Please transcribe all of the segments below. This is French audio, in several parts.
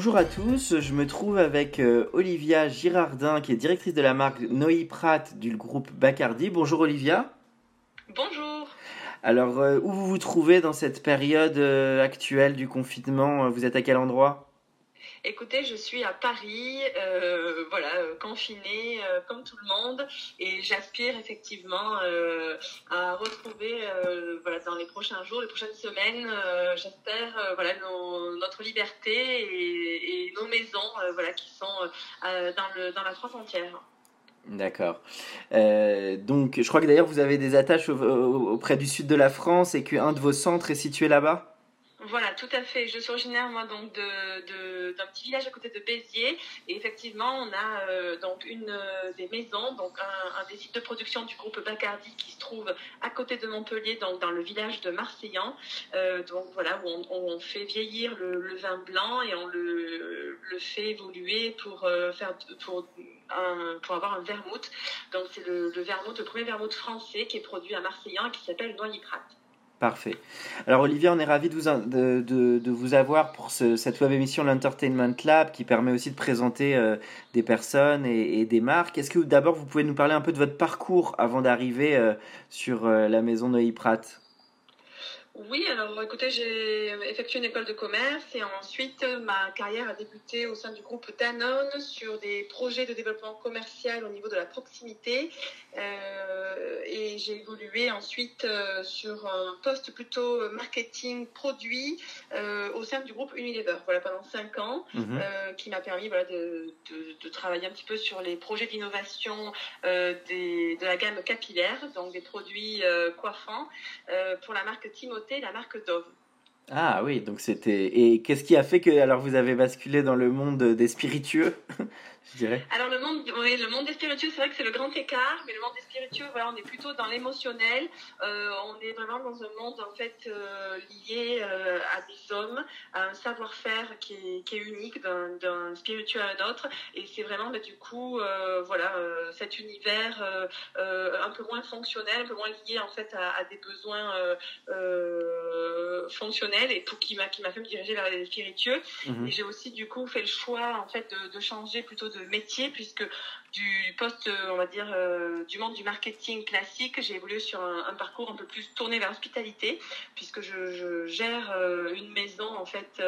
Bonjour à tous, je me trouve avec euh, Olivia Girardin qui est directrice de la marque Noï Pratt du groupe Bacardi. Bonjour Olivia. Bonjour. Alors euh, où vous vous trouvez dans cette période euh, actuelle du confinement? Vous êtes à quel endroit? Écoutez, je suis à Paris, euh, voilà, euh, confinée euh, comme tout le monde, et j'aspire effectivement à retrouver, voilà, dans les prochains jours, les prochaines semaines, j'espère, voilà, notre liberté et, nos maisons, voilà, qui sont dans la France entière. D'accord. Donc je crois que d'ailleurs vous avez des attaches au- au- auprès du sud de la France et qu'un de vos centres est situé là-bas? Voilà, tout à fait. Je suis originaire moi donc de de- d'un petit village à côté de Béziers et effectivement on a euh, donc une euh, des maisons donc un, des sites de production du groupe Bacardi qui se trouve à côté de Montpellier donc dans le village de Marseillan Euh, donc voilà où on, fait vieillir le, vin blanc et on le fait évoluer pour faire pour un, pour avoir un vermouth donc c'est le, le vermouth le premier vermouth français qui est produit à Marseillan et qui s'appelle Noyer Prat. Parfait. Alors Olivia, on est ravi de vous, avoir pour ce- cette web émission l'Entertainment Lab qui permet aussi de présenter euh, des personnes et, et des marques. Est-ce que d'abord vous pouvez nous parler un peu de votre parcours avant d'arriver euh, sur euh, la maison Noé Pratt Oui, alors écoutez, j'ai effectué une école de commerce et ensuite euh, ma carrière a débuté au sein du groupe Danone sur des projets de développement commercial au niveau de la proximité Euh, et j'ai évolué ensuite euh, sur un poste plutôt marketing produit euh, au sein du groupe Unilever. Voilà pendant cinq ans, Mhm. qui m'a permis voilà, de, de, de travailler un petit peu sur les projets d'innovation de la gamme capillaire, donc des produits coiffants pour la marque Timothée la marque Dove. Ah oui, donc c'était... Et qu'est-ce qui a fait que alors vous avez basculé dans le monde des spiritueux, je dirais Alors le monde, oui, le monde des spiritueux, c'est vrai que c'est le grand écart, mais le monde des spiritueux, voilà, on est plutôt dans l'émotionnel. Euh, on est vraiment dans un monde en fait euh, lié euh, à des hommes, à un savoir-faire qui est, qui est unique d'un spiritueux à un autre. Et c'est vraiment bah, du coup, voilà, cet univers un peu moins fonctionnel, un peu moins lié en fait à, à des besoins fonctionnels et pour qui m'a qui m'a fait me diriger vers les spiritueux. Mhm. Et j'ai aussi du coup fait le choix en fait de, de changer plutôt de métier puisque du poste euh, on va dire euh, du monde du marketing classique j'ai évolué sur un, un parcours un peu plus tourné vers l'hospitalité puisque je, je gère euh, une maison en fait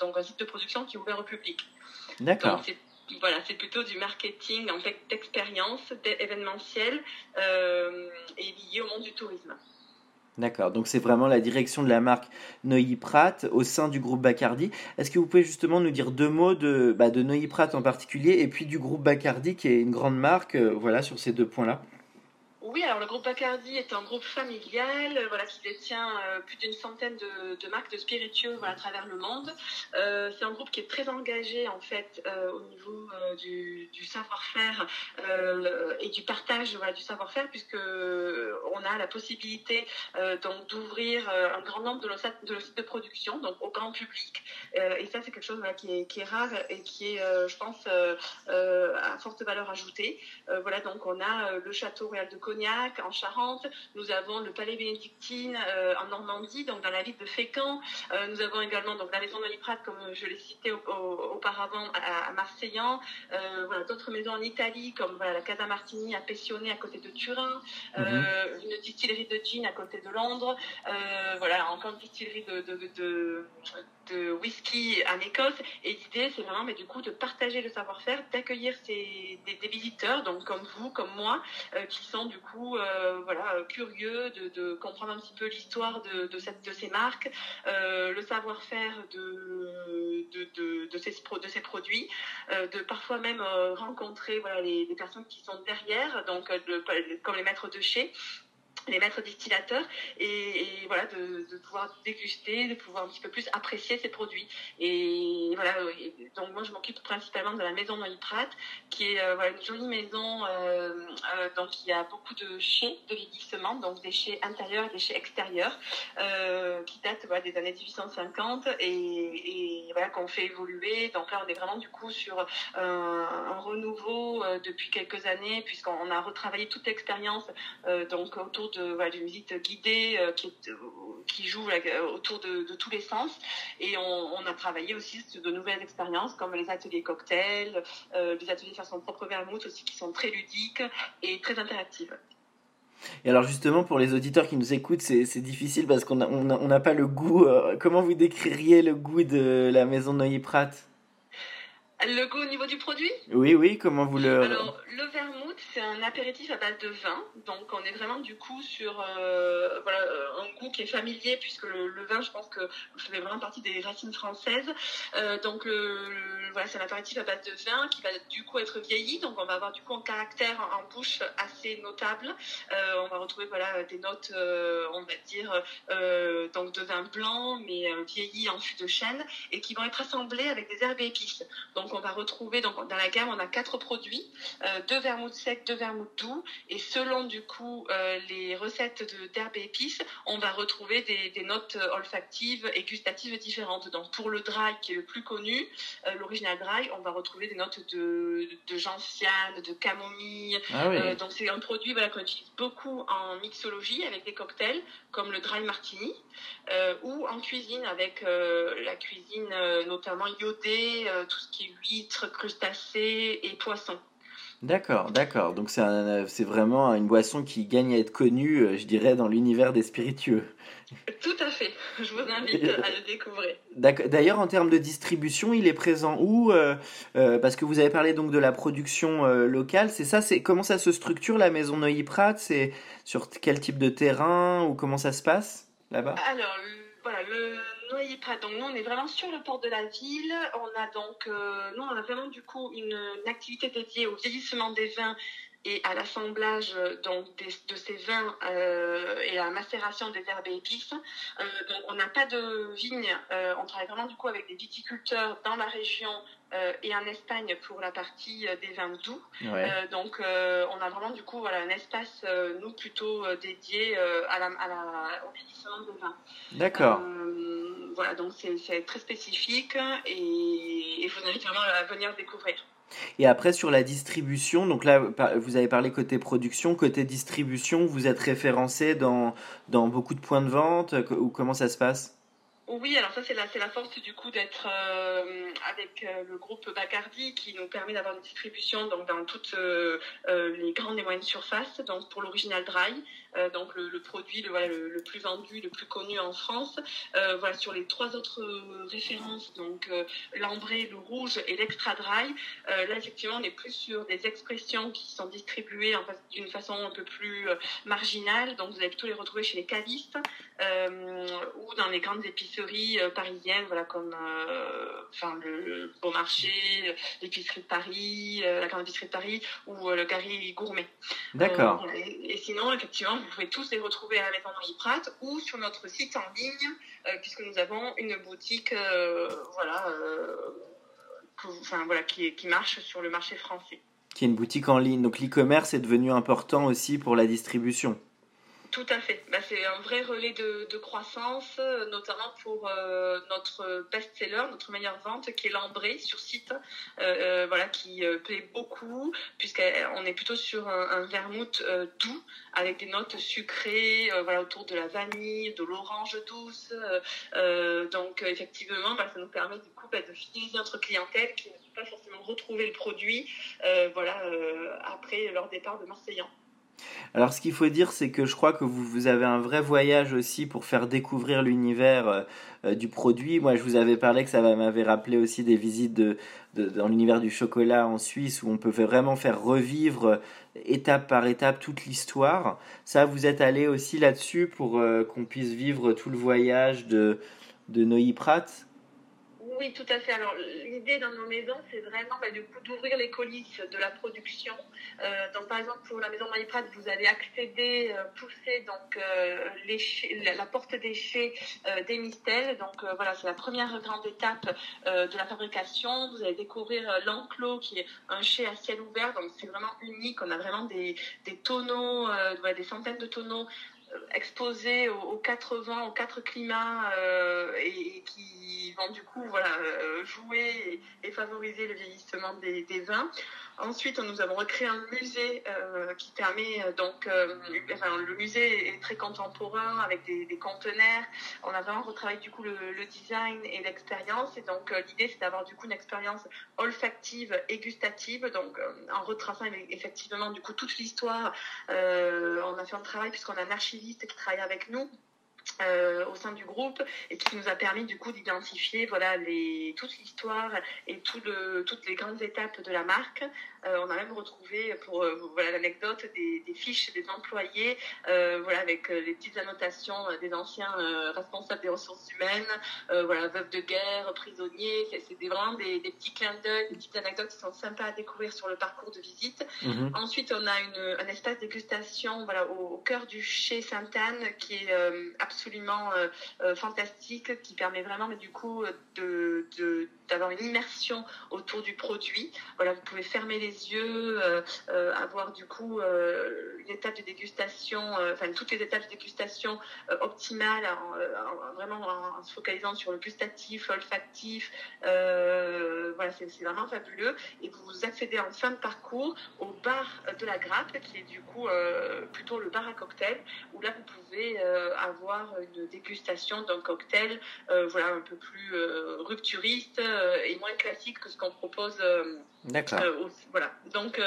donc un site de production qui est ouvert au public. D'accord. Voilà, c'est plutôt du marketing en fait d'expérience, événementiel euh, et lié au monde du tourisme. D'accord, donc c'est vraiment la direction de la marque Neuilly Pratt au sein du groupe Bacardi. Est-ce que vous pouvez justement nous dire deux mots de, bah, de Neuilly Pratt en particulier et puis du groupe Bacardi qui est une grande marque, euh, voilà, sur ces deux points-là? Oui, alors le groupe Bacardi est un groupe familial, euh, voilà, qui détient euh, plus d'une centaine de, marques de spiritueux voilà, à travers le monde. Euh, c'est un groupe qui est très engagé en fait au niveau du, savoir-faire et du partage voilà, du savoir-faire, puisque on a la possibilité donc d'ouvrir un grand nombre de nos, sites- de production, donc au grand public. Et ça, c'est quelque chose qui, est, qui est rare et qui est, je pense, à forte valeur ajoutée. Voilà, donc on a le château royal de Cognac en Charente, nous avons le palais bénédictine euh, en Normandie, donc dans la ville de Fécamp. Euh, nous avons également donc la maison de Liprate, comme je l'ai cité au- au- auparavant, à, à Marseillan. Euh, voilà, d'autres maisons en Italie, comme voilà, la Casa Martini à Pescione, à côté de Turin. Euh, Une distillerie de gin à côté de Londres. Voilà, encore une distillerie de, de, de, de whisky en Écosse. Et l'idée, c'est vraiment, mais du coup, de partager le savoir-faire, d'accueillir des, des, visiteurs, donc comme vous, comme moi, qui sont du coup, voilà, curieux de, de, comprendre un petit peu l'histoire de, de, cette, de ces marques, le savoir-faire de, de, de, ces, de ces produits, de parfois même rencontrer voilà, les, les, personnes qui sont derrière, donc comme les maîtres de chez, les maîtres distillateurs et, voilà de, pouvoir déguster, de pouvoir un petit peu plus apprécier ces produits. Et voilà, donc moi je m'occupe principalement de la maison Noyer Prat, qui est euh, voilà, une jolie maison. Euh, euh, donc il y a beaucoup de chais de vieillissement, donc des chais intérieurs et des chais extérieurs, qui datent voilà, des années 1850 et, et voilà qu'on fait évoluer. Donc là on est vraiment du coup sur un renouveau depuis quelques années puisqu'on a retravaillé toute l'expérience donc autour de d'une visite guidée euh, qui, euh, qui, joue autour de, tous les sens. Et on, a travaillé aussi sur de nouvelles expériences comme les ateliers cocktails, euh, les ateliers faire son propre vermouth aussi qui sont très ludiques et très interactives. Et alors justement, pour les auditeurs qui nous écoutent, c'est difficile parce qu'on n'a on pas le goût. comment vous décririez le goût de la maison Neuilly-Prat le goût au niveau du produit? Oui, oui, comment vous le... Alors, le vermouth, c'est un apéritif à base de vin. Donc, on est vraiment du coup sur euh, voilà, euh, un goût qui est familier, puisque le, vin, je pense que ça fait vraiment partie des racines françaises. Euh, donc, voilà, c'est un apéritif à base de vin qui va du coup être vieilli. Donc, on va avoir du coup un caractère en, bouche assez notable. on va retrouver voilà, des notes, on va dire, donc de vin blanc, mais vieilli en fût de chêne, et qui vont être assemblés avec des herbes et épices. Donc, donc on va retrouver donc dans la gamme on a quatre produits, euh, deux vermouths secs, deux vermouths doux et selon du coup euh, les recettes d'herbes et épices, on va retrouver des, notes olfactives et gustatives différentes. Donc pour le dry qui est le plus connu, euh, l'original dry, on va retrouver des notes de, de gentiane, de camomille. Ah donc c'est un produit voilà, qu'on utilise beaucoup en mixologie avec des cocktails comme le dry martini ou en cuisine avec la cuisine notamment iodée, tout ce qui est huîtres, crustacés et poissons. D'accord, d'accord. Donc c'est vraiment une boisson qui gagne à être connue, euh, je dirais, dans l'univers des spiritueux. Tout à fait. Je vous invite à le découvrir. D'ailleurs, en termes de distribution, il est présent où euh, euh, Parce que vous avez parlé donc de la production locale. C'est ça. C'est comment ça se structure la maison Neuilly-Prat C'est sur quel type de terrain ou comment ça se passe là-bas? Alors voilà, le Noyer-Prat. Donc nous, on est vraiment sur le port de la ville. On a donc, euh, nous, on a vraiment du coup une, activité dédiée au vieillissement des vins et à l'assemblage donc de ces vins euh, et à la macération des herbes et épices. Euh, donc on n'a pas de vignes. on travaille vraiment du coup avec des viticulteurs dans la région euh, et en Espagne pour la partie euh, des vins doux. Euh, donc on a vraiment du coup voilà, un espace, nous, plutôt dédié à la, à la, au vieillissement des vins. D'accord. voilà, donc c'est très spécifique et il faudrait vraiment venir découvrir. Et après sur la distribution, donc là vous avez parlé côté production, côté distribution, vous êtes référencé dans, dans beaucoup de points de vente ou comment ça se passe? Oui, alors ça c'est la, la force du coup d'être euh, avec euh, le groupe Bacardi qui nous permet d'avoir une distribution donc dans toutes euh, les grandes et moyennes surfaces, donc pour l'original dry, donc le, produit le, voilà, le, plus vendu, le plus connu en France. voilà sur les trois autres références, donc l'ambré, le rouge et l'extra dry. là effectivement on est plus sur des expressions qui sont distribuées d'une façon un peu plus marginale, donc vous allez plutôt les retrouver chez les cavistes ou dans les grandes épiceries euh, parisienne, voilà, comme euh, enfin le, Beau Marché, l'épicerie de Paris, euh, la grande épicerie de Paris ou le Gary Gourmet. D'accord. et, sinon, effectivement, vous pouvez tous les retrouver à la maison Prat ou sur notre site en ligne, puisque nous avons une boutique, voilà, enfin, voilà, qui marche sur le marché français. Qui est une boutique en ligne. Donc l'e-commerce est devenu important aussi pour la distribution. Tout à fait. Bah, c'est un vrai relais de, croissance, notamment pour euh, notre best-seller, notre meilleure vente, qui est l'ambré sur site, euh, euh, voilà, qui plaît beaucoup, puisqu'on est plutôt sur un, vermouth doux, avec des notes sucrées, voilà, autour de la vanille, de l'orange douce. donc, effectivement, bah, ça nous permet du coup bah, de fidéliser notre clientèle qui ne peut pas forcément retrouver le produit, voilà, après leur départ de Marseillan. Alors ce qu'il faut dire, c'est que je crois que vous, vous, avez un vrai voyage aussi pour faire découvrir l'univers euh, euh, du produit. Moi, je vous avais parlé que ça m'avait rappelé aussi des visites dans l'univers du chocolat en Suisse, où on peut vraiment faire revivre euh, étape par étape toute l'histoire. Ça, vous êtes allé aussi là-dessus pour qu'on puisse vivre tout le voyage de, de Noï Pratt oui, tout à fait. Alors, l'idée dans nos maisons, c'est vraiment bah, du coup d'ouvrir les coulisses de la production. Euh, donc, par exemple, pour la maison Maïprat, vous allez accéder, euh, pousser donc euh, la, porte déchet euh, des mistels. Donc, voilà, c'est la première grande étape de la fabrication. Vous allez découvrir l'enclos qui est un chai à ciel ouvert. Donc, c'est vraiment unique. On a vraiment des, des tonneaux, des centaines de tonneaux exposés aux, quatre vents, aux quatre climats euh, et, qui vont du coup voilà euh, jouer et, favoriser le vieillissement des, des vins. Ensuite, nous avons recréé un musée euh, qui permet euh, donc, euh, le musée est très contemporain avec des, des conteneurs. On a vraiment retravaillé du coup le, design et l'expérience. Et donc, l'idée c'est d'avoir du coup une expérience olfactive et gustative. Donc, en retraçant effectivement du coup toute l'histoire, on a fait un travail puisqu'on a un archiviste qui travaille avec nous euh, au sein du groupe et qui nous a permis du coup d'identifier voilà les toute l'histoire et tout le, toutes les grandes étapes de la marque. Euh, on a même retrouvé pour euh, voilà l'anecdote des, des, fiches des employés euh, voilà avec les petites annotations des anciens responsables des ressources humaines voilà veuves de guerre prisonniers c'est vraiment des, des, petits clins d'œil des petites anecdotes qui sont sympas à découvrir sur le parcours de visite. Mmh. Ensuite on a une, un espace dégustation voilà au, au cœur du chez Sainte-Anne qui est absolument absolument euh, euh, fantastique qui permet vraiment mais du coup de, de d'avoir une immersion autour du produit. Voilà, vous pouvez fermer les yeux, euh, euh, avoir du coup euh, une étape de dégustation, enfin toutes les étapes de dégustation optimales, en, en, vraiment en, se focalisant sur le gustatif, l'olfactif. voilà, c'est vraiment fabuleux. Et vous accédez en fin de parcours au bar de la grappe, qui est du coup plutôt le bar à cocktail, où là vous pouvez avoir une dégustation d'un cocktail, voilà, un peu plus rupturiste euh, est moins classique que ce qu'on propose. Euh, D'accord. Euh, voilà. Donc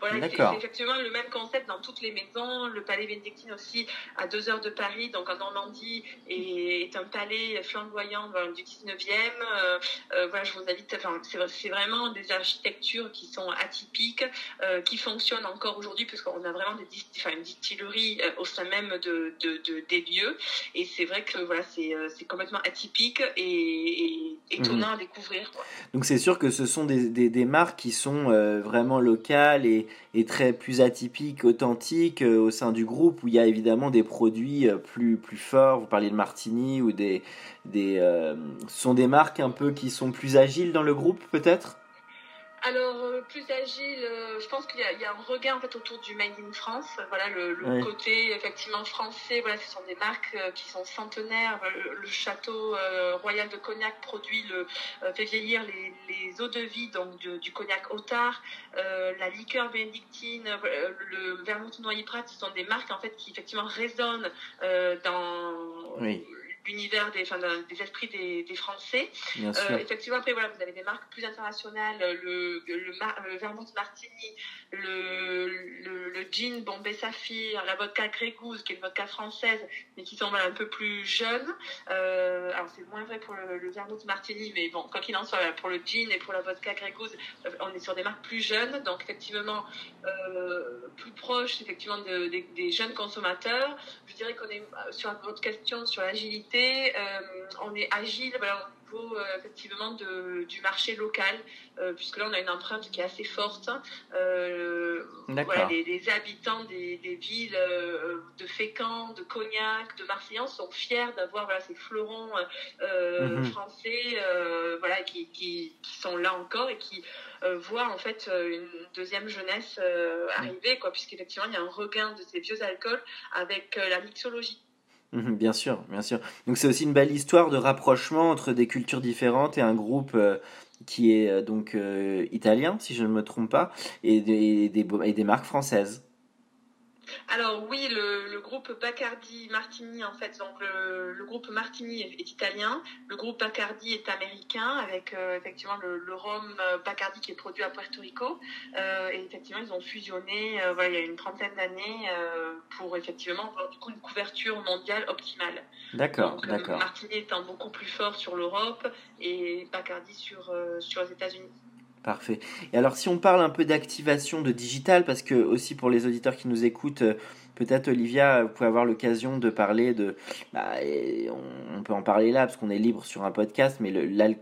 voilà, c'est effectivement le même concept dans toutes les maisons. Le palais bénédictine aussi à deux heures de Paris, donc en Normandie, est, est un palais flamboyant du 19e. Euh, euh, voilà, je vous invite. Enfin, c'est vraiment des architectures qui sont atypiques, euh, qui fonctionnent encore aujourd'hui, puisqu'on a vraiment des enfin, une distillerie au sein même de, de, de des lieux. Et c'est vrai que voilà, c'est complètement atypique et, et étonnant mmh. à découvrir. Quoi. Donc c'est sûr que ce sont des, des, des marques qui sont euh, vraiment locales et, et, très plus atypiques, authentiques euh, au sein du groupe où il y a évidemment des produits euh, plus, plus forts. Vous parliez de Martini ou des, des sont des marques un peu qui sont plus agiles dans le groupe peut-être? Alors, euh, plus agile, euh, je pense qu'il y, y, a un regain en fait autour du Made in France. Voilà, le, le oui. côté effectivement français, voilà, ce sont des marques euh, qui sont centenaires. Le, le château royal de Cognac produit le, fait vieillir les, les, eaux de vie donc du Cognac Otard. la liqueur bénédictine, le vermouth noyer prat, ce sont des marques en fait qui effectivement résonnent dans. Oui l'univers des, enfin, des esprits des, des Français. Euh, effectivement, après, voilà, vous avez des marques plus internationales, le, le, le Vermouth Martini, le, le, le gin Bombay Saphir, la vodka Grey Goose, qui est une vodka française, mais qui voilà, un peu plus jeunes. Euh, alors, c'est moins vrai pour le, le Vermouth Martini, mais bon, quoi qu'il en soit, pour le gin et pour la vodka euh, on est sur des marques plus jeunes, donc effectivement, euh, plus proches, effectivement, de, de, des jeunes consommateurs. Je dirais qu'on est sur votre question sur l'agilité euh, on est agile voilà, au niveau euh, effectivement de, du marché local, euh, puisque là on a une empreinte qui est assez forte. voilà, les, les, habitants des, des villes de Fécamp, de Cognac, de Marseillan sont fiers d'avoir voilà, ces fleurons -hmm. français voilà, qui, qui, qui, sont là encore et qui voient en fait une deuxième jeunesse arriver, quoi, puisqu'effectivement il y a un regain de ces vieux alcools avec la mixologie Mmh, bien sûr, bien sûr. Donc c'est aussi une belle histoire de rapprochement entre des cultures différentes et un groupe euh, qui est euh, donc euh, italien, si je ne me trompe pas, et des, et et des marques françaises. Alors oui, le, groupe Bacardi Martini, en fait, donc le, groupe Martini est, italien, le groupe Bacardi est américain, avec euh, effectivement le, rhum euh, Bacardi qui est produit à Puerto Rico. Euh, et effectivement, ils ont fusionné voilà, il y a une trentaine d'années pour effectivement avoir du coup une couverture mondiale optimale. D'accord, d'accord. Martini étant beaucoup plus fort sur l'Europe et Bacardi sur, sur les États-Unis. Parfait. Et alors si on parle un peu d'activation de digital, parce que aussi pour les auditeurs qui nous écoutent, euh, peut-être Olivia, vous pouvez avoir l'occasion de parler de... Bah, on, peut en parler là, parce qu'on est libre sur un podcast, mais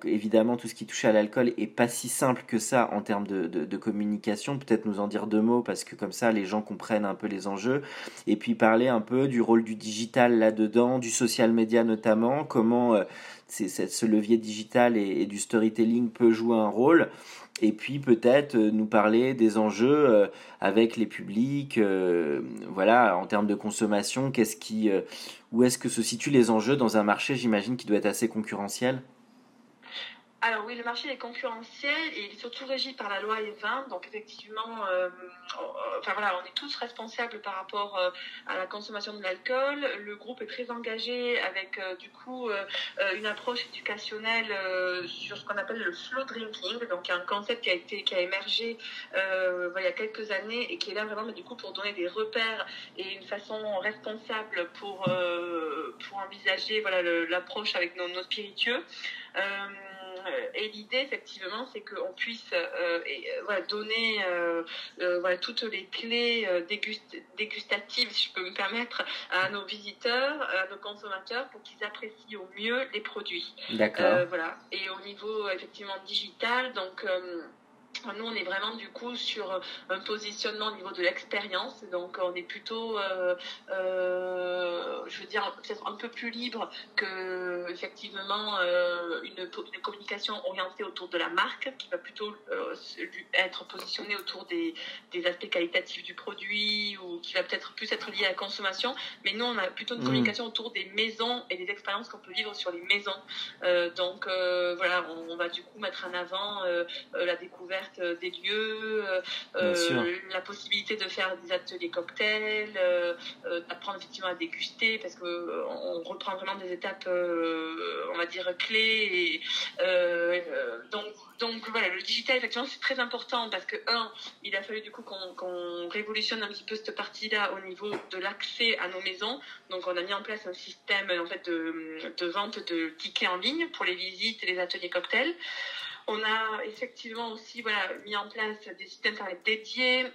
évidemment tout ce qui touche à l'alcool est pas si simple que ça en termes de, de communication. Peut-être nous en dire deux mots, parce que comme ça les gens comprennent un peu les enjeux. Et puis parler un peu du rôle du digital là-dedans, du social media notamment, comment... Euh, ce levier digital et, du storytelling peut jouer un rôle. Et puis peut-être euh, nous parler des enjeux euh, avec les publics, euh, voilà, en termes de consommation, qu'est-ce où est-ce que se situent les enjeux dans un marché, j'imagine, qui doit être assez concurrentiel? Alors oui, le marché est concurrentiel et il est surtout régi par la loi E20. Donc effectivement, euh, enfin voilà, on est tous responsables par rapport euh, à la consommation de l'alcool. Le groupe est très engagé avec euh, du coup une approche éducationnelle sur ce qu'on appelle le slow drinking. Donc un concept qui a été qui a émergé il y a quelques années et qui est là vraiment mais du coup pour donner des repères et une façon responsable pour pour envisager voilà l'approche avec nos, nos spiritueux. Euh, et l'idée, effectivement, c'est qu'on puisse euh, euh, donner toutes les clés dégustatives, si je peux me permettre, à nos visiteurs, à nos consommateurs, pour qu'ils apprécient au mieux les produits. D'accord. voilà. Et au niveau, effectivement, digital, donc nous, on est vraiment du coup sur un positionnement au niveau de l'expérience. Donc, on est plutôt, euh, euh, je veux dire, peut-être un peu plus libre que effectivement euh, une, une, communication orientée autour de la marque, qui va plutôt être positionnée autour des, des, aspects qualitatifs du produit ou qui va peut-être plus être liée à la consommation. Mais nous, on a plutôt une mmh. communication autour des maisons et des expériences qu'on peut vivre sur les maisons. donc, voilà, on, on, va du coup mettre en avant la découverte euh, des lieux, euh, euh, la possibilité de faire des ateliers cocktails, d'apprendre effectivement à déguster parce que on reprend vraiment des étapes, on va dire clés. Et, donc donc voilà, le digital, effectivement, c'est très important parce que, un, il a fallu du coup qu'on révolutionne un petit peu cette partie-là au niveau de l'accès à nos maisons. Donc on a mis en place un système en fait, de, de vente de tickets en ligne pour les visites et les ateliers cocktails. On a effectivement aussi voilà, mis en place des systèmes internet dédiés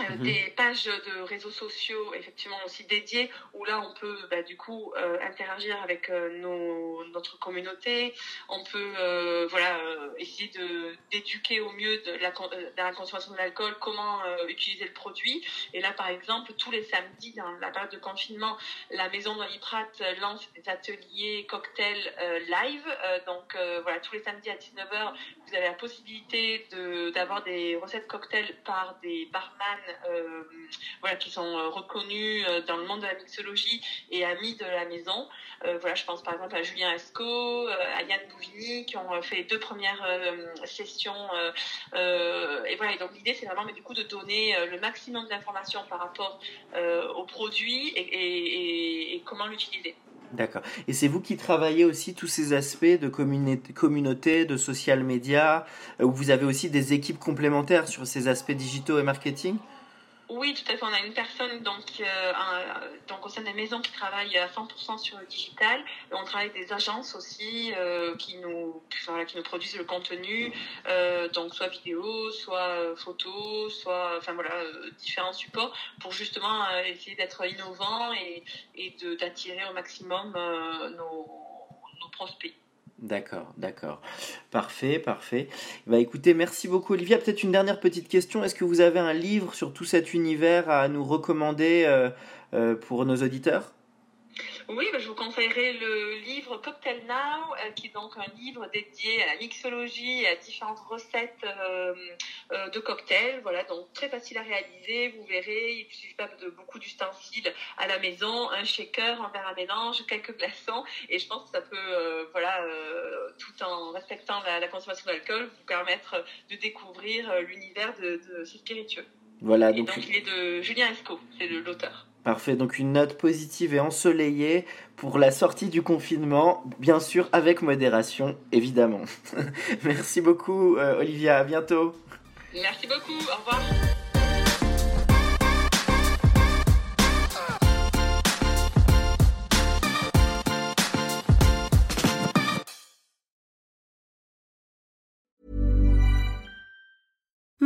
euh, mhm. des pages de réseaux sociaux effectivement aussi dédiées où là on peut bah, du coup euh, interagir avec euh, nos, notre communauté. On peut voilà essayer de d'éduquer au mieux de la, de la consommation de l'alcool comment utiliser le produit. Et là par exemple tous les samedis dans la période de confinement la maison d'Oliprat lance des ateliers cocktails live. Donc voilà tous les samedis à 19h vous avez la possibilité d'avoir des recettes cocktails par des barman euh, voilà, qui sont euh, reconnus euh, dans le monde de la mixologie et amis de la maison. voilà, je pense par exemple à Julien Esco, à Yann Bouvigny, qui ont fait les deux premières sessions. et voilà, donc l'idée c'est vraiment mais, du coup de donner le maximum d'informations par rapport au produit et, et comment l'utiliser. D'accord. Et c'est vous qui travaillez aussi tous ces aspects de communauté, de social media, où vous avez aussi des équipes complémentaires sur ces aspects digitaux et marketing? Oui, tout à fait. On a une personne donc, euh, donc au sein des maisons qui travaille à 100% sur le digital. Et on travaille avec des agences aussi euh, qui, nous, qui nous produisent le contenu, euh, donc soit vidéo, soit photo, soit enfin voilà différents supports pour justement essayer d'être innovant et, et d'attirer au maximum nos, nos prospects. D'accord, d'accord. Parfait, parfait. Bah écoutez, merci beaucoup Olivia. Peut-être une dernière petite question. Est-ce que vous avez un livre sur tout cet univers à nous recommander euh, euh, pour nos auditeurs? Oui, bah, je vous conseillerais le livre Cocktail Now, euh, qui est donc un livre dédié à la mixologie et à différentes recettes euh, euh, de cocktails. Voilà, donc très facile à réaliser. Vous verrez, il ne suffit pas de beaucoup d'ustensiles à la maison, un shaker, un verre à mélange, quelques glaçons, et je pense que ça peut, voilà, tout en respectant la, consommation d'alcool, vous permettre de découvrir l'univers de, de ces spiritueux. Voilà, donc, donc il est de Julien Esco, c'est l'auteur. Parfait, donc une note positive et ensoleillée pour la sortie du confinement, bien sûr avec modération, évidemment. Merci beaucoup euh, Olivia, à bientôt. Merci beaucoup, au revoir.